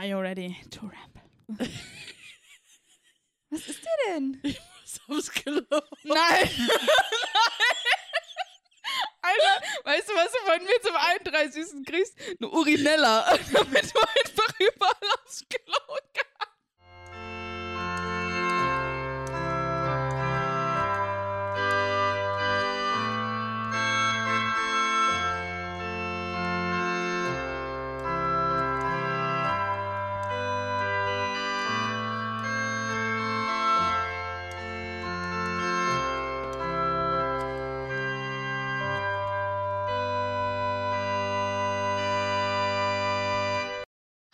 Are you ready to rap? Was ist dir denn? Ich muss aufs Klo. Nein! Alter, weißt du, was du von mir zum 31. kriegst? Eine Urinella, damit du einfach überall aufs Klo kannst.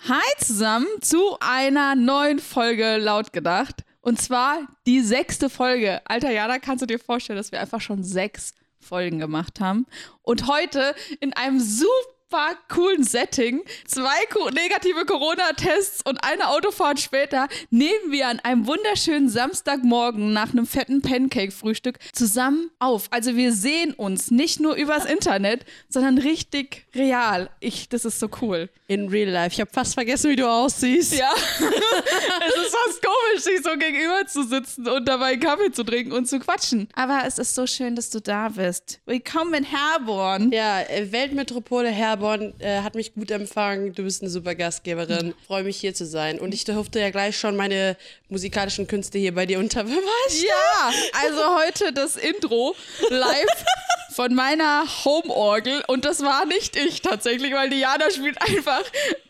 Hi zusammen zu einer neuen Folge laut gedacht. Und zwar die sechste Folge. Alter Jana, kannst du dir vorstellen, dass wir einfach schon sechs Folgen gemacht haben? Und heute in einem super coolen Setting, zwei negative Corona-Tests und eine Autofahrt später, nehmen wir an einem wunderschönen Samstagmorgen nach einem fetten Pancake-Frühstück zusammen auf. Also wir sehen uns nicht nur übers Internet, sondern richtig real. Ich, das ist so cool. In real life. Ich habe fast vergessen, wie du aussiehst. Ja, es ist fast komisch, sich so gegenüber zu sitzen und dabei einen Kaffee zu trinken und zu quatschen. Aber es ist so schön, dass du da bist. Willkommen in Herborn. Ja, äh, Weltmetropole Herborn äh, hat mich gut empfangen. Du bist eine super Gastgeberin. Freue mich hier zu sein. Und ich durfte ja gleich schon meine musikalischen Künste hier bei dir unter. Ja, also heute das Intro live von meiner Homeorgel und das war nicht ich tatsächlich, weil Diana spielt einfach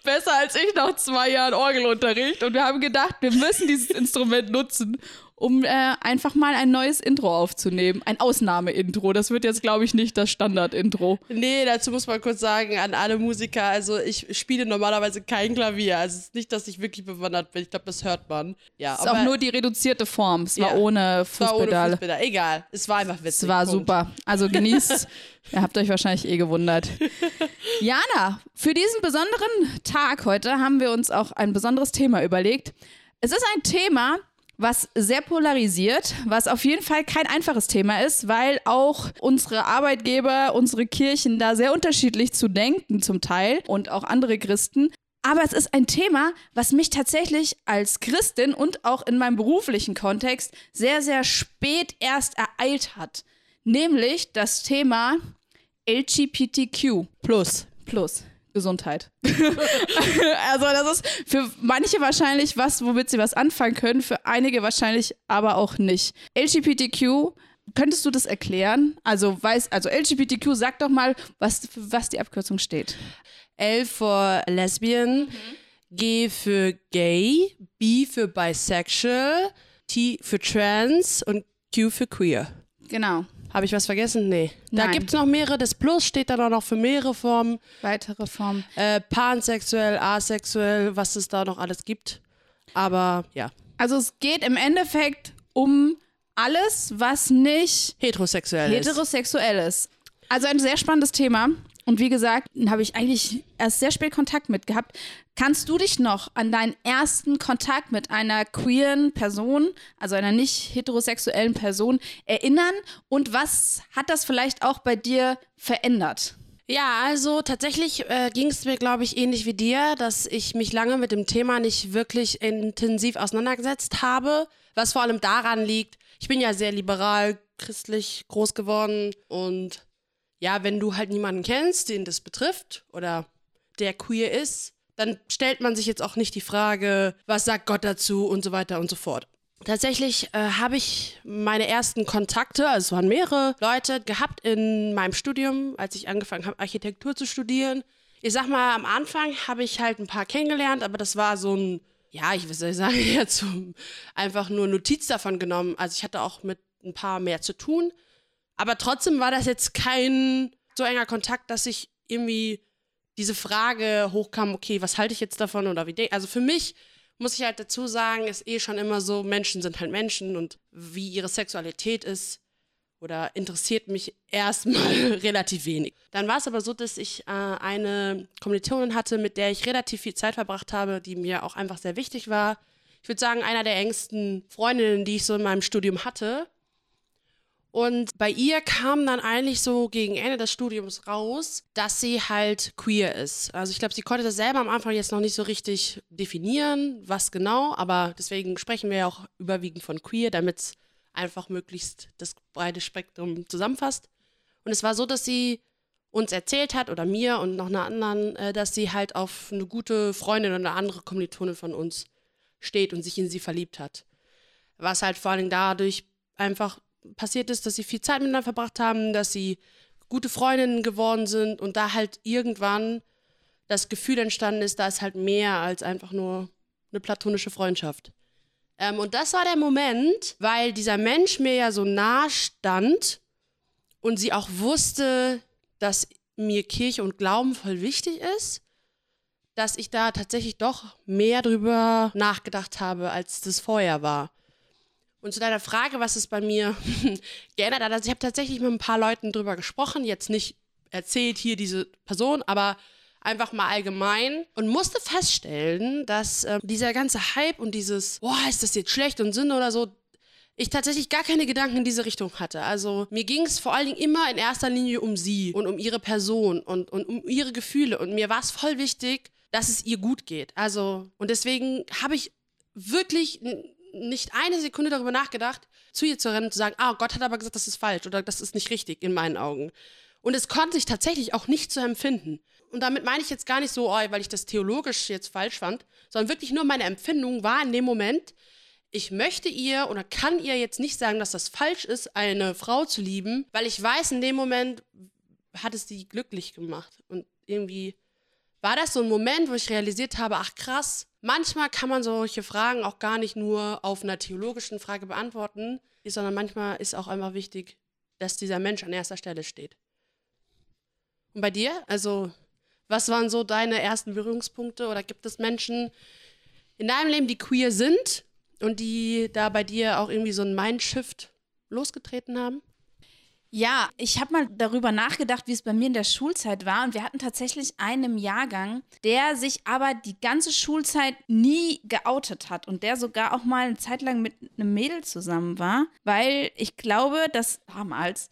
besser als ich nach zwei Jahren Orgelunterricht und wir haben gedacht, wir müssen dieses Instrument nutzen, um äh, einfach mal ein neues Intro aufzunehmen. Ein Ausnahmeintro. Das wird jetzt, glaube ich, nicht das Standard-Intro. Nee, dazu muss man kurz sagen, an alle Musiker, also ich spiele normalerweise kein Klavier. Also es ist nicht, dass ich wirklich bewandert bin. Ich glaube, das hört man. Ja, Es ist auch nur die reduzierte Form. Es war Ja. ohne es war ohne Fußpedale. Fußpedal. Egal, es war einfach witzig. Es war Punkt. super. Also genießt. Ihr habt euch wahrscheinlich eh gewundert. Jana, für diesen besonderen Tag heute haben wir uns auch ein besonderes Thema überlegt. Es ist ein Thema, was sehr polarisiert, was auf jeden Fall kein einfaches Thema ist, weil auch unsere Arbeitgeber, unsere Kirchen da sehr unterschiedlich zu denken zum Teil und auch andere Christen. Aber es ist ein Thema, was mich tatsächlich als Christin und auch in meinem beruflichen Kontext sehr, sehr spät erst ereilt hat. Nämlich das Thema LGBTQ Plus. plus Gesundheit. also das ist für manche wahrscheinlich was, womit sie was anfangen können, für einige wahrscheinlich aber auch nicht. LGBTQ, könntest du das erklären? Also weiß, also LGBTQ, sag doch mal, was, für was die Abkürzung steht. L für Lesbian, G für Gay, B für Bisexual, T für Trans und Q für Queer. Genau. Habe ich was vergessen? Nee. Da Nein. gibt es noch mehrere. Das Plus steht dann auch noch für mehrere Formen. Weitere Formen. Äh, pansexuell, asexuell, was es da noch alles gibt. Aber ja, Also es geht im Endeffekt um alles, was nicht heterosexuell ist. heterosexuell ist. Also ein sehr spannendes Thema. Und wie gesagt, habe ich eigentlich erst sehr spät Kontakt mit gehabt. Kannst du dich noch an deinen ersten Kontakt mit einer queeren Person, also einer nicht heterosexuellen Person, erinnern? Und was hat das vielleicht auch bei dir verändert? Ja, also tatsächlich äh, ging es mir, glaube ich, ähnlich wie dir, dass ich mich lange mit dem Thema nicht wirklich intensiv auseinandergesetzt habe, was vor allem daran liegt, ich bin ja sehr liberal, christlich groß geworden und ja, wenn du halt niemanden kennst, den das betrifft oder der queer ist, dann stellt man sich jetzt auch nicht die Frage, was sagt Gott dazu und so weiter und so fort. Tatsächlich äh, habe ich meine ersten Kontakte, also es waren mehrere Leute, gehabt in meinem Studium, als ich angefangen habe, Architektur zu studieren. Ich sag mal, am Anfang habe ich halt ein paar kennengelernt, aber das war so ein, ja, ich will sagen, jetzt so einfach nur Notiz davon genommen. Also ich hatte auch mit ein paar mehr zu tun. Aber trotzdem war das jetzt kein so enger Kontakt, dass ich irgendwie diese Frage hochkam, okay, was halte ich jetzt davon oder wie denke Also für mich muss ich halt dazu sagen, ist eh schon immer so, Menschen sind halt Menschen und wie ihre Sexualität ist oder interessiert mich erstmal relativ wenig. Dann war es aber so, dass ich äh, eine Kommilitonin hatte, mit der ich relativ viel Zeit verbracht habe, die mir auch einfach sehr wichtig war. Ich würde sagen, einer der engsten Freundinnen, die ich so in meinem Studium hatte. Und bei ihr kam dann eigentlich so gegen Ende des Studiums raus, dass sie halt queer ist. Also ich glaube, sie konnte das selber am Anfang jetzt noch nicht so richtig definieren, was genau, aber deswegen sprechen wir ja auch überwiegend von queer, damit es einfach möglichst das breite Spektrum zusammenfasst. Und es war so, dass sie uns erzählt hat oder mir und noch einer anderen, äh, dass sie halt auf eine gute Freundin oder eine andere Kommilitonin von uns steht und sich in sie verliebt hat. Was halt vor allem dadurch einfach passiert ist, dass sie viel Zeit miteinander verbracht haben, dass sie gute Freundinnen geworden sind und da halt irgendwann das Gefühl entstanden ist, da ist halt mehr als einfach nur eine platonische Freundschaft. Ähm, und das war der Moment, weil dieser Mensch mir ja so nah stand und sie auch wusste, dass mir Kirche und Glauben voll wichtig ist, dass ich da tatsächlich doch mehr drüber nachgedacht habe, als das vorher war. Und zu deiner Frage, was es bei mir geändert hat, also ich habe tatsächlich mit ein paar Leuten drüber gesprochen, jetzt nicht erzählt hier diese Person, aber einfach mal allgemein und musste feststellen, dass äh, dieser ganze Hype und dieses, boah, ist das jetzt schlecht und Sinn oder so, ich tatsächlich gar keine Gedanken in diese Richtung hatte. Also mir ging es vor allen Dingen immer in erster Linie um sie und um ihre Person und, und um ihre Gefühle. Und mir war es voll wichtig, dass es ihr gut geht. Also, und deswegen habe ich wirklich nicht eine Sekunde darüber nachgedacht, zu ihr zu rennen und zu sagen, ah, Gott hat aber gesagt, das ist falsch oder das ist nicht richtig in meinen Augen. Und es konnte ich tatsächlich auch nicht so empfinden. Und damit meine ich jetzt gar nicht so, oh, weil ich das theologisch jetzt falsch fand, sondern wirklich nur meine Empfindung war in dem Moment, ich möchte ihr oder kann ihr jetzt nicht sagen, dass das falsch ist, eine Frau zu lieben, weil ich weiß, in dem Moment hat es sie glücklich gemacht. Und irgendwie war das so ein Moment, wo ich realisiert habe, ach krass, manchmal kann man solche Fragen auch gar nicht nur auf einer theologischen Frage beantworten, sondern manchmal ist auch einfach wichtig, dass dieser Mensch an erster Stelle steht. Und bei dir? Also, was waren so deine ersten Berührungspunkte oder gibt es Menschen in deinem Leben, die queer sind und die da bei dir auch irgendwie so ein Mindshift losgetreten haben? Ja, ich habe mal darüber nachgedacht, wie es bei mir in der Schulzeit war. Und wir hatten tatsächlich einen Jahrgang, der sich aber die ganze Schulzeit nie geoutet hat und der sogar auch mal eine Zeit lang mit einem Mädel zusammen war, weil ich glaube, dass damals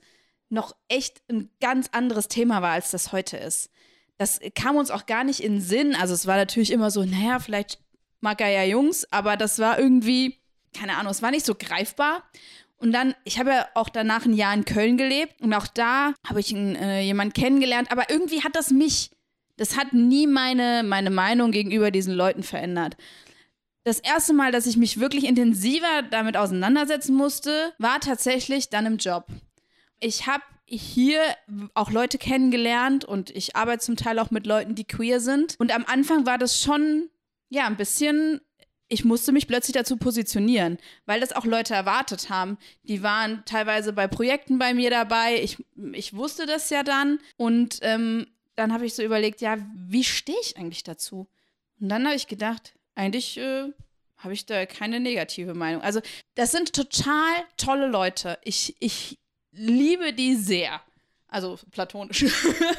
noch echt ein ganz anderes Thema war, als das heute ist. Das kam uns auch gar nicht in den Sinn. Also es war natürlich immer so, naja, vielleicht mag er ja Jungs, aber das war irgendwie, keine Ahnung, es war nicht so greifbar. Und dann, ich habe ja auch danach ein Jahr in Köln gelebt und auch da habe ich äh, jemanden kennengelernt, aber irgendwie hat das mich, das hat nie meine, meine Meinung gegenüber diesen Leuten verändert. Das erste Mal, dass ich mich wirklich intensiver damit auseinandersetzen musste, war tatsächlich dann im Job. Ich habe hier auch Leute kennengelernt und ich arbeite zum Teil auch mit Leuten, die queer sind. Und am Anfang war das schon ja, ein bisschen, ich musste mich plötzlich dazu positionieren, weil das auch Leute erwartet haben. Die waren teilweise bei Projekten bei mir dabei. Ich, ich wusste das ja dann. Und ähm, dann habe ich so überlegt, ja, wie stehe ich eigentlich dazu? Und dann habe ich gedacht, eigentlich äh, habe ich da keine negative Meinung. Also, das sind total tolle Leute. Ich, ich liebe die sehr. Also platonisch.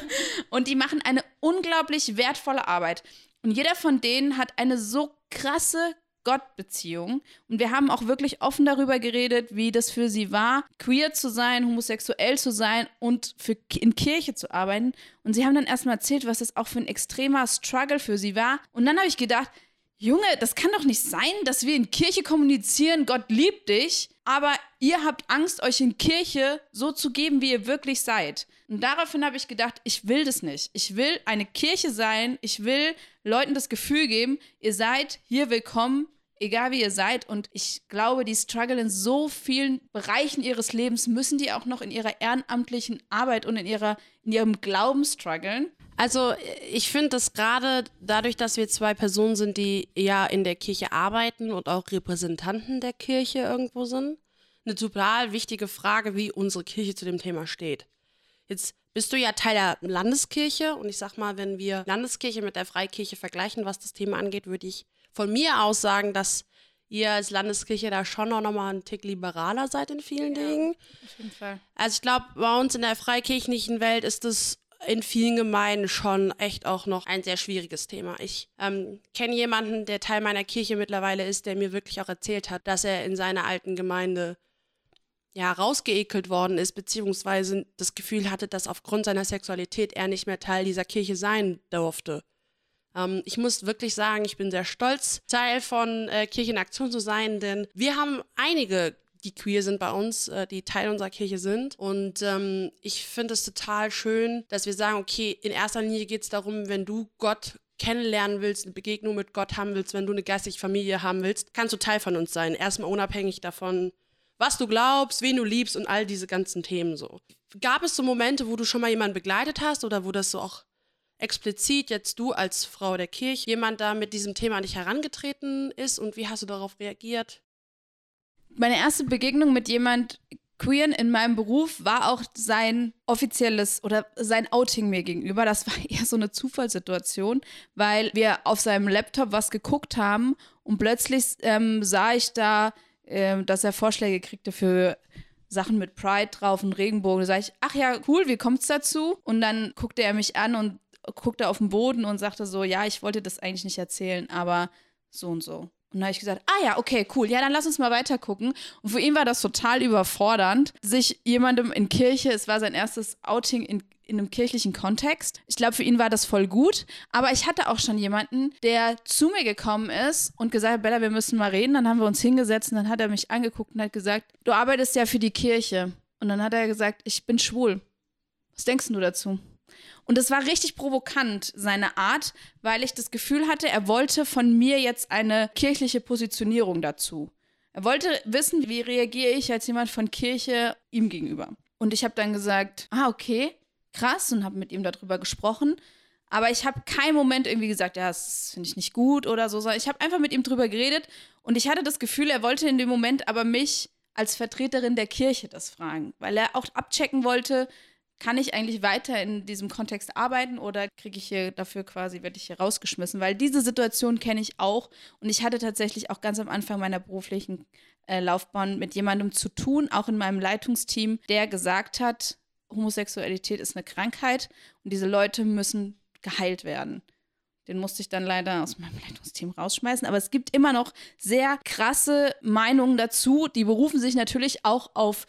und die machen eine unglaublich wertvolle Arbeit. Und jeder von denen hat eine so krasse Gottbeziehung. Und wir haben auch wirklich offen darüber geredet, wie das für sie war, queer zu sein, homosexuell zu sein und für, in Kirche zu arbeiten. Und sie haben dann erstmal erzählt, was das auch für ein extremer Struggle für sie war. Und dann habe ich gedacht, Junge, das kann doch nicht sein, dass wir in Kirche kommunizieren, Gott liebt dich, aber ihr habt Angst, euch in Kirche so zu geben, wie ihr wirklich seid. Und daraufhin habe ich gedacht, ich will das nicht. Ich will eine Kirche sein. Ich will Leuten das Gefühl geben, ihr seid hier willkommen, egal wie ihr seid. Und ich glaube, die struggle in so vielen Bereichen ihres Lebens, müssen die auch noch in ihrer ehrenamtlichen Arbeit und in, ihrer, in ihrem Glauben strugglen. Also ich finde dass gerade dadurch, dass wir zwei Personen sind, die ja in der Kirche arbeiten und auch Repräsentanten der Kirche irgendwo sind, eine total wichtige Frage, wie unsere Kirche zu dem Thema steht. Jetzt bist du ja Teil der Landeskirche und ich sag mal, wenn wir Landeskirche mit der Freikirche vergleichen, was das Thema angeht, würde ich von mir aus sagen, dass ihr als Landeskirche da schon auch nochmal einen Tick liberaler seid in vielen ja, Dingen. Auf jeden Fall. Also ich glaube, bei uns in der freikirchlichen Welt ist das in vielen Gemeinden schon echt auch noch ein sehr schwieriges Thema. Ich ähm, kenne jemanden, der Teil meiner Kirche mittlerweile ist, der mir wirklich auch erzählt hat, dass er in seiner alten Gemeinde ja, rausgeekelt worden ist, beziehungsweise das Gefühl hatte, dass aufgrund seiner Sexualität er nicht mehr Teil dieser Kirche sein durfte. Ähm, ich muss wirklich sagen, ich bin sehr stolz, Teil von äh, Kirche in Aktion zu sein, denn wir haben einige die queer sind bei uns, äh, die Teil unserer Kirche sind. Und ähm, ich finde es total schön, dass wir sagen, okay, in erster Linie geht es darum, wenn du Gott kennenlernen willst, eine Begegnung mit Gott haben willst, wenn du eine geistige Familie haben willst, kannst du Teil von uns sein. Erstmal unabhängig davon, was du glaubst, wen du liebst und all diese ganzen Themen so. Gab es so Momente, wo du schon mal jemanden begleitet hast oder wo das so auch explizit jetzt du als Frau der Kirche jemand da mit diesem Thema an dich herangetreten ist und wie hast du darauf reagiert? Meine erste Begegnung mit jemand Queeren in meinem Beruf war auch sein offizielles oder sein Outing mir gegenüber. Das war eher so eine Zufallssituation, weil wir auf seinem Laptop was geguckt haben und plötzlich ähm, sah ich da, äh, dass er Vorschläge kriegte für Sachen mit Pride drauf und Regenbogen. Da sage ich, ach ja, cool, wie kommt's dazu? Und dann guckte er mich an und guckte auf den Boden und sagte so, ja, ich wollte das eigentlich nicht erzählen, aber so und so. Und dann habe ich gesagt, ah ja, okay, cool, ja, dann lass uns mal weiter gucken. Und für ihn war das total überfordernd, sich jemandem in Kirche, es war sein erstes Outing in, in einem kirchlichen Kontext. Ich glaube, für ihn war das voll gut. Aber ich hatte auch schon jemanden, der zu mir gekommen ist und gesagt hat, Bella, wir müssen mal reden. Dann haben wir uns hingesetzt und dann hat er mich angeguckt und hat gesagt, du arbeitest ja für die Kirche. Und dann hat er gesagt, ich bin schwul. Was denkst du dazu? Und es war richtig provokant, seine Art, weil ich das Gefühl hatte, er wollte von mir jetzt eine kirchliche Positionierung dazu. Er wollte wissen, wie reagiere ich als jemand von Kirche ihm gegenüber. Und ich habe dann gesagt, ah, okay, krass, und habe mit ihm darüber gesprochen. Aber ich habe keinen Moment irgendwie gesagt, ja, das finde ich nicht gut oder so. Ich habe einfach mit ihm drüber geredet und ich hatte das Gefühl, er wollte in dem Moment aber mich als Vertreterin der Kirche das fragen, weil er auch abchecken wollte, kann ich eigentlich weiter in diesem Kontext arbeiten oder kriege ich hier dafür quasi, werde ich hier rausgeschmissen? Weil diese Situation kenne ich auch und ich hatte tatsächlich auch ganz am Anfang meiner beruflichen äh, Laufbahn mit jemandem zu tun, auch in meinem Leitungsteam, der gesagt hat, Homosexualität ist eine Krankheit und diese Leute müssen geheilt werden. Den musste ich dann leider aus meinem Leitungsteam rausschmeißen. Aber es gibt immer noch sehr krasse Meinungen dazu. Die berufen sich natürlich auch auf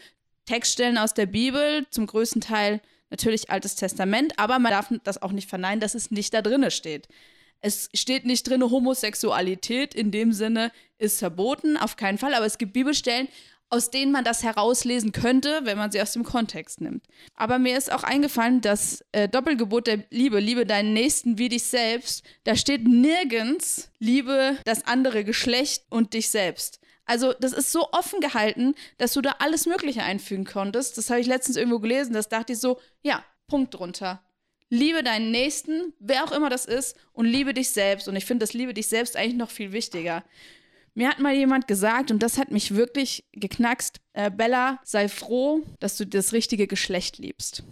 Textstellen aus der Bibel, zum größten Teil natürlich Altes Testament, aber man darf das auch nicht verneinen, dass es nicht da drinne steht. Es steht nicht drin, Homosexualität in dem Sinne ist verboten, auf keinen Fall, aber es gibt Bibelstellen, aus denen man das herauslesen könnte, wenn man sie aus dem Kontext nimmt. Aber mir ist auch eingefallen, dass äh, Doppelgebot der Liebe, liebe deinen Nächsten wie dich selbst, da steht nirgends, liebe das andere Geschlecht und dich selbst. Also, das ist so offen gehalten, dass du da alles Mögliche einfügen konntest. Das habe ich letztens irgendwo gelesen. Das dachte ich so, ja, Punkt drunter. Liebe deinen Nächsten, wer auch immer das ist, und liebe dich selbst. Und ich finde das Liebe dich selbst eigentlich noch viel wichtiger. Mir hat mal jemand gesagt, und das hat mich wirklich geknackst, äh, Bella, sei froh, dass du das richtige Geschlecht liebst.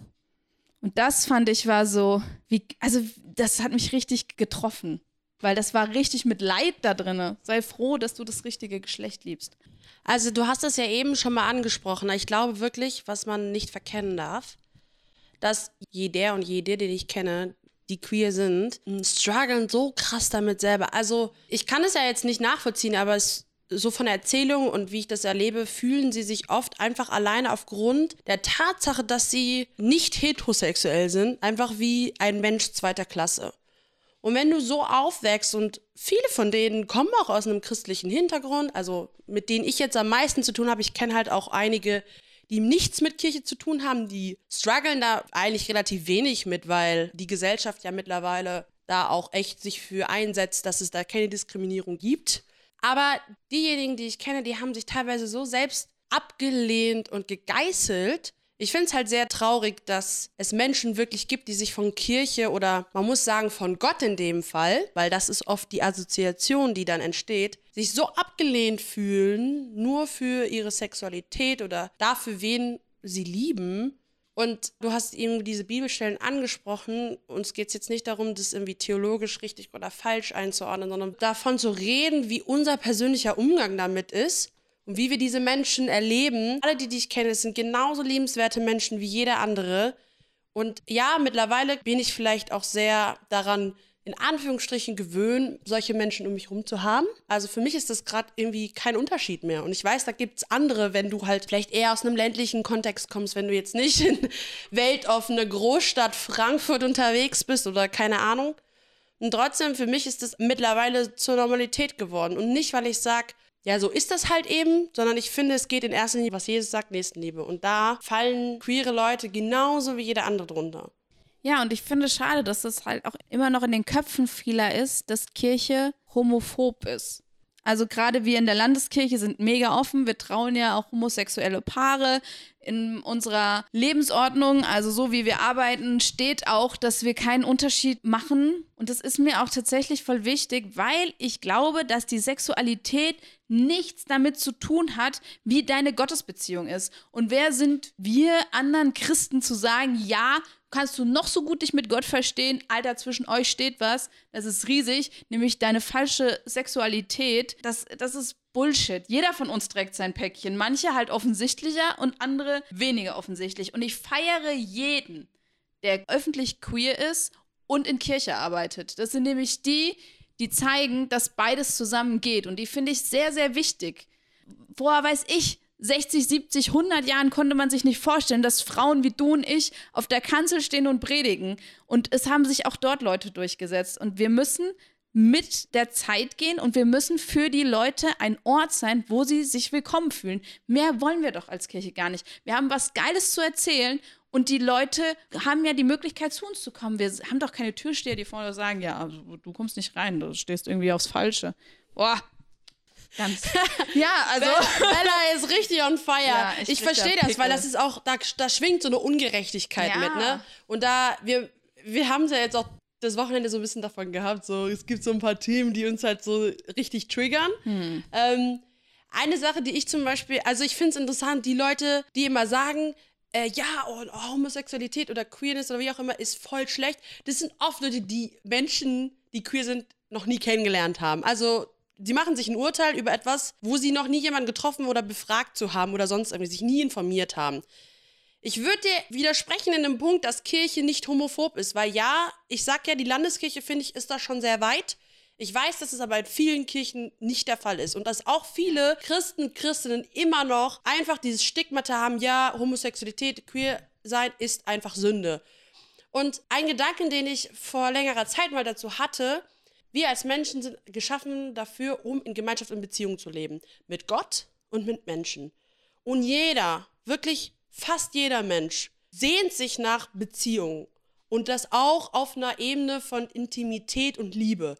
Und das fand ich war so, wie, also das hat mich richtig getroffen. Weil das war richtig mit Leid da drin. Sei froh, dass du das richtige Geschlecht liebst. Also du hast das ja eben schon mal angesprochen. Ich glaube wirklich, was man nicht verkennen darf, dass jeder und jede, den ich kenne, die queer sind, strugglen so krass damit selber. Also ich kann es ja jetzt nicht nachvollziehen, aber es so von der Erzählung und wie ich das erlebe, fühlen sie sich oft einfach alleine aufgrund der Tatsache, dass sie nicht heterosexuell sind, einfach wie ein Mensch zweiter Klasse. Und wenn du so aufwächst und viele von denen kommen auch aus einem christlichen Hintergrund, also mit denen ich jetzt am meisten zu tun habe, ich kenne halt auch einige, die nichts mit Kirche zu tun haben, die strugglen da eigentlich relativ wenig mit, weil die Gesellschaft ja mittlerweile da auch echt sich für einsetzt, dass es da keine Diskriminierung gibt. Aber diejenigen, die ich kenne, die haben sich teilweise so selbst abgelehnt und gegeißelt, ich finde es halt sehr traurig, dass es Menschen wirklich gibt, die sich von Kirche oder man muss sagen von Gott in dem Fall, weil das ist oft die Assoziation, die dann entsteht, sich so abgelehnt fühlen, nur für ihre Sexualität oder dafür, wen sie lieben. Und du hast eben diese Bibelstellen angesprochen. Uns geht es jetzt nicht darum, das irgendwie theologisch richtig oder falsch einzuordnen, sondern davon zu reden, wie unser persönlicher Umgang damit ist und wie wir diese Menschen erleben. Alle, die dich kennen, sind genauso liebenswerte Menschen wie jeder andere. Und ja, mittlerweile bin ich vielleicht auch sehr daran in Anführungsstrichen gewöhnen, solche Menschen um mich herum zu haben. Also für mich ist das gerade irgendwie kein Unterschied mehr. Und ich weiß, da gibt es andere, wenn du halt vielleicht eher aus einem ländlichen Kontext kommst, wenn du jetzt nicht in weltoffene Großstadt Frankfurt unterwegs bist oder keine Ahnung. Und trotzdem, für mich ist das mittlerweile zur Normalität geworden. Und nicht, weil ich sage, ja, so ist das halt eben, sondern ich finde, es geht in erster Linie, was Jesus sagt, Nächstenliebe. Und da fallen queere Leute genauso wie jeder andere drunter. Ja, und ich finde es schade, dass das halt auch immer noch in den Köpfen vieler ist, dass Kirche homophob ist. Also gerade wir in der Landeskirche sind mega offen. Wir trauen ja auch homosexuelle Paare. In unserer Lebensordnung, also so wie wir arbeiten, steht auch, dass wir keinen Unterschied machen. Und das ist mir auch tatsächlich voll wichtig, weil ich glaube, dass die Sexualität nichts damit zu tun hat, wie deine Gottesbeziehung ist. Und wer sind wir anderen Christen zu sagen, ja, kannst du noch so gut dich mit Gott verstehen, Alter, zwischen euch steht was, das ist riesig, nämlich deine falsche Sexualität. Das, das ist Bullshit. Jeder von uns trägt sein Päckchen. Manche halt offensichtlicher und andere weniger offensichtlich. Und ich feiere jeden, der öffentlich queer ist und in Kirche arbeitet. Das sind nämlich die, die zeigen, dass beides zusammengeht. Und die finde ich sehr, sehr wichtig. Woher weiß ich, 60, 70, 100 Jahren konnte man sich nicht vorstellen, dass Frauen wie du und ich auf der Kanzel stehen und predigen. Und es haben sich auch dort Leute durchgesetzt. Und wir müssen mit der Zeit gehen und wir müssen für die Leute ein Ort sein, wo sie sich willkommen fühlen. Mehr wollen wir doch als Kirche gar nicht. Wir haben was Geiles zu erzählen und die Leute haben ja die Möglichkeit, zu uns zu kommen. Wir haben doch keine Türsteher, die vorne sagen, ja, also, du kommst nicht rein, du stehst irgendwie aufs Falsche. Boah, Ganz. ja, also Bella ist richtig on fire. Ja, ich, ich verstehe das, weil das ist auch, da, da schwingt so eine Ungerechtigkeit ja. mit, ne? Und da, wir, wir haben es ja jetzt auch das Wochenende so ein bisschen davon gehabt, so es gibt so ein paar Themen, die uns halt so richtig triggern. Hm. Ähm, eine Sache, die ich zum Beispiel, also ich finde es interessant, die Leute, die immer sagen, äh, ja, oh, oh, Homosexualität oder Queerness oder wie auch immer ist voll schlecht, das sind oft Leute, die Menschen, die queer sind, noch nie kennengelernt haben. Also sie machen sich ein Urteil über etwas, wo sie noch nie jemanden getroffen oder befragt zu haben oder sonst irgendwie sich nie informiert haben. Ich würde dir widersprechen in dem Punkt, dass Kirche nicht homophob ist, weil ja, ich sag ja, die Landeskirche, finde ich, ist da schon sehr weit. Ich weiß, dass es aber in vielen Kirchen nicht der Fall ist und dass auch viele Christen, Christinnen immer noch einfach dieses Stigmata haben, ja, Homosexualität, queer sein ist einfach Sünde. Und ein Gedanken, den ich vor längerer Zeit mal dazu hatte, wir als Menschen sind geschaffen dafür, um in Gemeinschaft und Beziehung zu leben. Mit Gott und mit Menschen. Und jeder, wirklich fast jeder Mensch, sehnt sich nach Beziehung. Und das auch auf einer Ebene von Intimität und Liebe.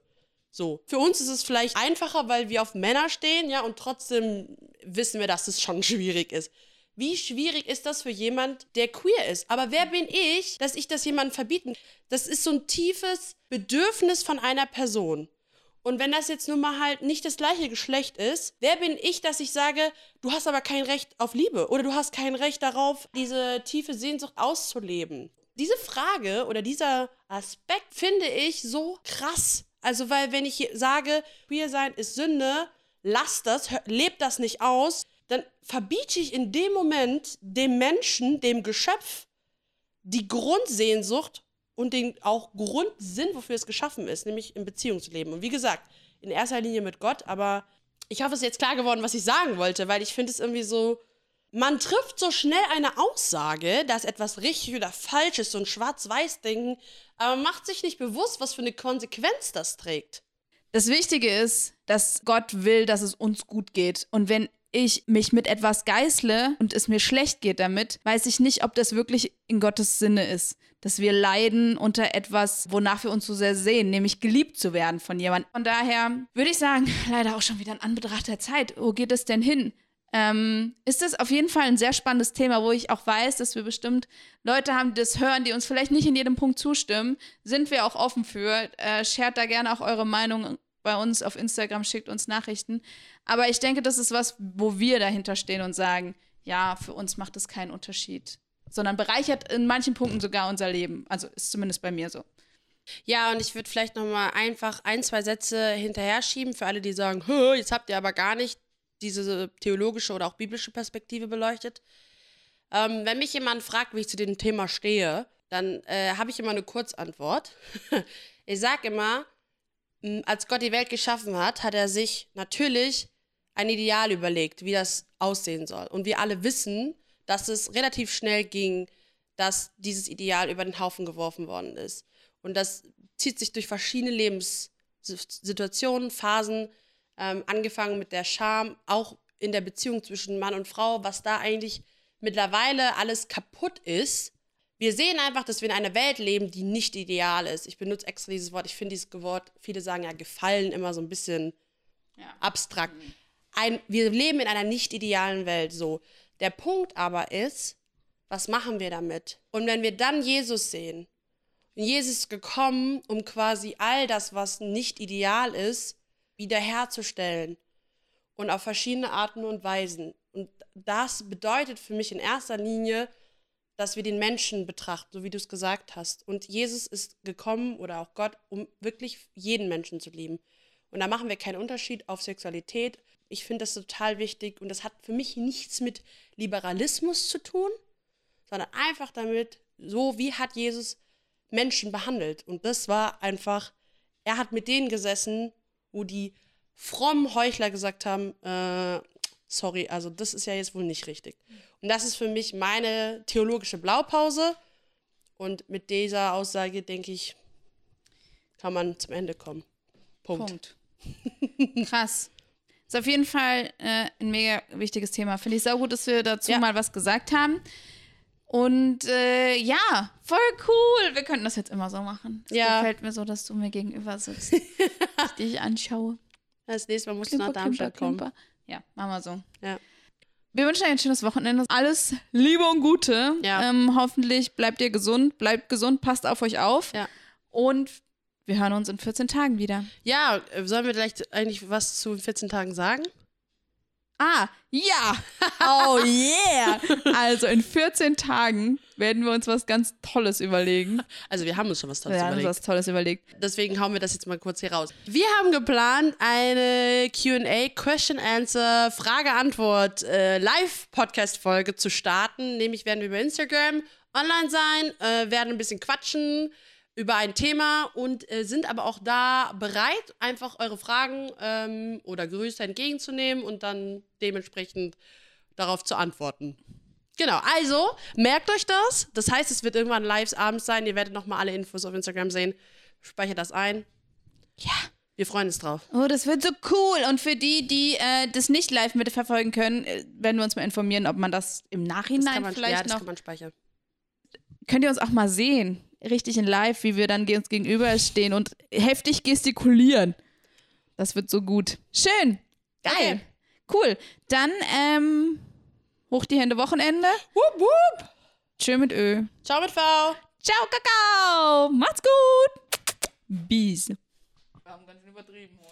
So. Für uns ist es vielleicht einfacher, weil wir auf Männer stehen, ja, und trotzdem wissen wir, dass es schon schwierig ist. Wie schwierig ist das für jemand, der queer ist? Aber wer bin ich, dass ich das jemandem verbieten? Das ist so ein tiefes Bedürfnis von einer Person. Und wenn das jetzt nun mal halt nicht das gleiche Geschlecht ist, wer bin ich, dass ich sage, du hast aber kein Recht auf Liebe oder du hast kein Recht darauf, diese tiefe Sehnsucht auszuleben? Diese Frage oder dieser Aspekt finde ich so krass. Also, weil wenn ich sage, queer sein ist Sünde, lass das, lebt das nicht aus, dann verbiete ich in dem Moment dem Menschen, dem Geschöpf, die Grundsehnsucht und den auch Grundsinn, wofür es geschaffen ist, nämlich in Beziehung zu leben. Und wie gesagt, in erster Linie mit Gott, aber ich hoffe, es ist jetzt klar geworden, was ich sagen wollte, weil ich finde es irgendwie so, man trifft so schnell eine Aussage, dass etwas richtig oder falsch ist, so ein Schwarz-Weiß-Denken, aber man macht sich nicht bewusst, was für eine Konsequenz das trägt. Das Wichtige ist, dass Gott will, dass es uns gut geht. Und wenn ich mich mit etwas geißle und es mir schlecht geht damit, weiß ich nicht, ob das wirklich in Gottes Sinne ist. Dass wir leiden unter etwas, wonach wir uns so sehr sehen, nämlich geliebt zu werden von jemandem. Von daher würde ich sagen, leider auch schon wieder in Anbetracht der Zeit, wo geht es denn hin? Ähm, ist das auf jeden Fall ein sehr spannendes Thema, wo ich auch weiß, dass wir bestimmt Leute haben, die das hören, die uns vielleicht nicht in jedem Punkt zustimmen. Sind wir auch offen für. Äh, shared da gerne auch eure Meinung bei uns auf Instagram, schickt uns Nachrichten. Aber ich denke, das ist was, wo wir dahinter stehen und sagen, ja, für uns macht es keinen Unterschied, sondern bereichert in manchen Punkten sogar unser Leben. Also ist zumindest bei mir so. Ja, und ich würde vielleicht noch mal einfach ein, zwei Sätze hinterher schieben für alle, die sagen, jetzt habt ihr aber gar nicht diese theologische oder auch biblische Perspektive beleuchtet. Ähm, wenn mich jemand fragt, wie ich zu dem Thema stehe, dann äh, habe ich immer eine Kurzantwort. ich sage immer, als Gott die Welt geschaffen hat, hat er sich natürlich ein Ideal überlegt, wie das aussehen soll. Und wir alle wissen, dass es relativ schnell ging, dass dieses Ideal über den Haufen geworfen worden ist. Und das zieht sich durch verschiedene Lebenssituationen, Phasen, ähm, angefangen mit der Scham, auch in der Beziehung zwischen Mann und Frau, was da eigentlich mittlerweile alles kaputt ist. Wir sehen einfach, dass wir in einer Welt leben, die nicht ideal ist. Ich benutze extra dieses Wort. Ich finde dieses Wort, viele sagen ja, gefallen immer so ein bisschen ja. abstrakt. Mhm. Ein, wir leben in einer nicht idealen Welt, so. Der Punkt aber ist, was machen wir damit? Und wenn wir dann Jesus sehen, Jesus ist gekommen, um quasi all das, was nicht ideal ist, wiederherzustellen und auf verschiedene Arten und Weisen. Und das bedeutet für mich in erster Linie, dass wir den Menschen betrachten, so wie du es gesagt hast. Und Jesus ist gekommen oder auch Gott, um wirklich jeden Menschen zu lieben. Und da machen wir keinen Unterschied auf Sexualität. Ich finde das total wichtig und das hat für mich nichts mit Liberalismus zu tun, sondern einfach damit, so wie hat Jesus Menschen behandelt. Und das war einfach, er hat mit denen gesessen, wo die frommen Heuchler gesagt haben, äh, sorry, also das ist ja jetzt wohl nicht richtig. Und das ist für mich meine theologische Blaupause. Und mit dieser Aussage, denke ich, kann man zum Ende kommen. Punkt. Punkt. Krass. Ist auf jeden Fall äh, ein mega wichtiges Thema. Finde ich sehr gut, dass wir dazu ja. mal was gesagt haben. Und äh, ja, voll cool. Wir könnten das jetzt immer so machen. Es ja. gefällt mir so, dass du mir gegenüber sitzt. ich dich anschaue. Das nächste Mal musst klimper, du nach Darmstadt klimper, kommen. Ja, machen wir so. Ja. Wir wünschen euch ein schönes Wochenende. Alles Liebe und Gute. Ja. Ähm, hoffentlich bleibt ihr gesund, bleibt gesund, passt auf euch auf. Ja. Und wir hören uns in 14 Tagen wieder. Ja, sollen wir vielleicht eigentlich was zu 14 Tagen sagen? Ah, ja. Oh yeah. Also in 14 Tagen werden wir uns was ganz Tolles überlegen. Also wir haben uns schon was Tolles wir überlegt. Wir haben uns was Tolles überlegt. Deswegen hauen wir das jetzt mal kurz hier raus. Wir haben geplant, eine Q&A, Question-Answer, Frage-Antwort, äh, Live-Podcast-Folge zu starten. Nämlich werden wir über Instagram online sein, äh, werden ein bisschen quatschen, über ein Thema und äh, sind aber auch da bereit, einfach eure Fragen ähm, oder Grüße entgegenzunehmen und dann dementsprechend darauf zu antworten. Genau, also merkt euch das. Das heißt, es wird irgendwann live abends sein. Ihr werdet nochmal alle Infos auf Instagram sehen. Speichert das ein. Ja. Wir freuen uns drauf. Oh, das wird so cool. Und für die, die äh, das nicht live mitverfolgen können, äh, werden wir uns mal informieren, ob man das im Nachhinein das man, vielleicht ja, das noch. Kann man speichern. Könnt ihr uns auch mal sehen richtig in live, wie wir dann uns gegenüberstehen und heftig gestikulieren. Das wird so gut. Schön. Geil. Okay. Cool. Dann ähm, hoch die Hände Wochenende. Wupp, wupp. Tschö mit Ö. Ciao mit V. Ciao, Kakao. Macht's gut. Bis. Wir haben ganz übertrieben heute.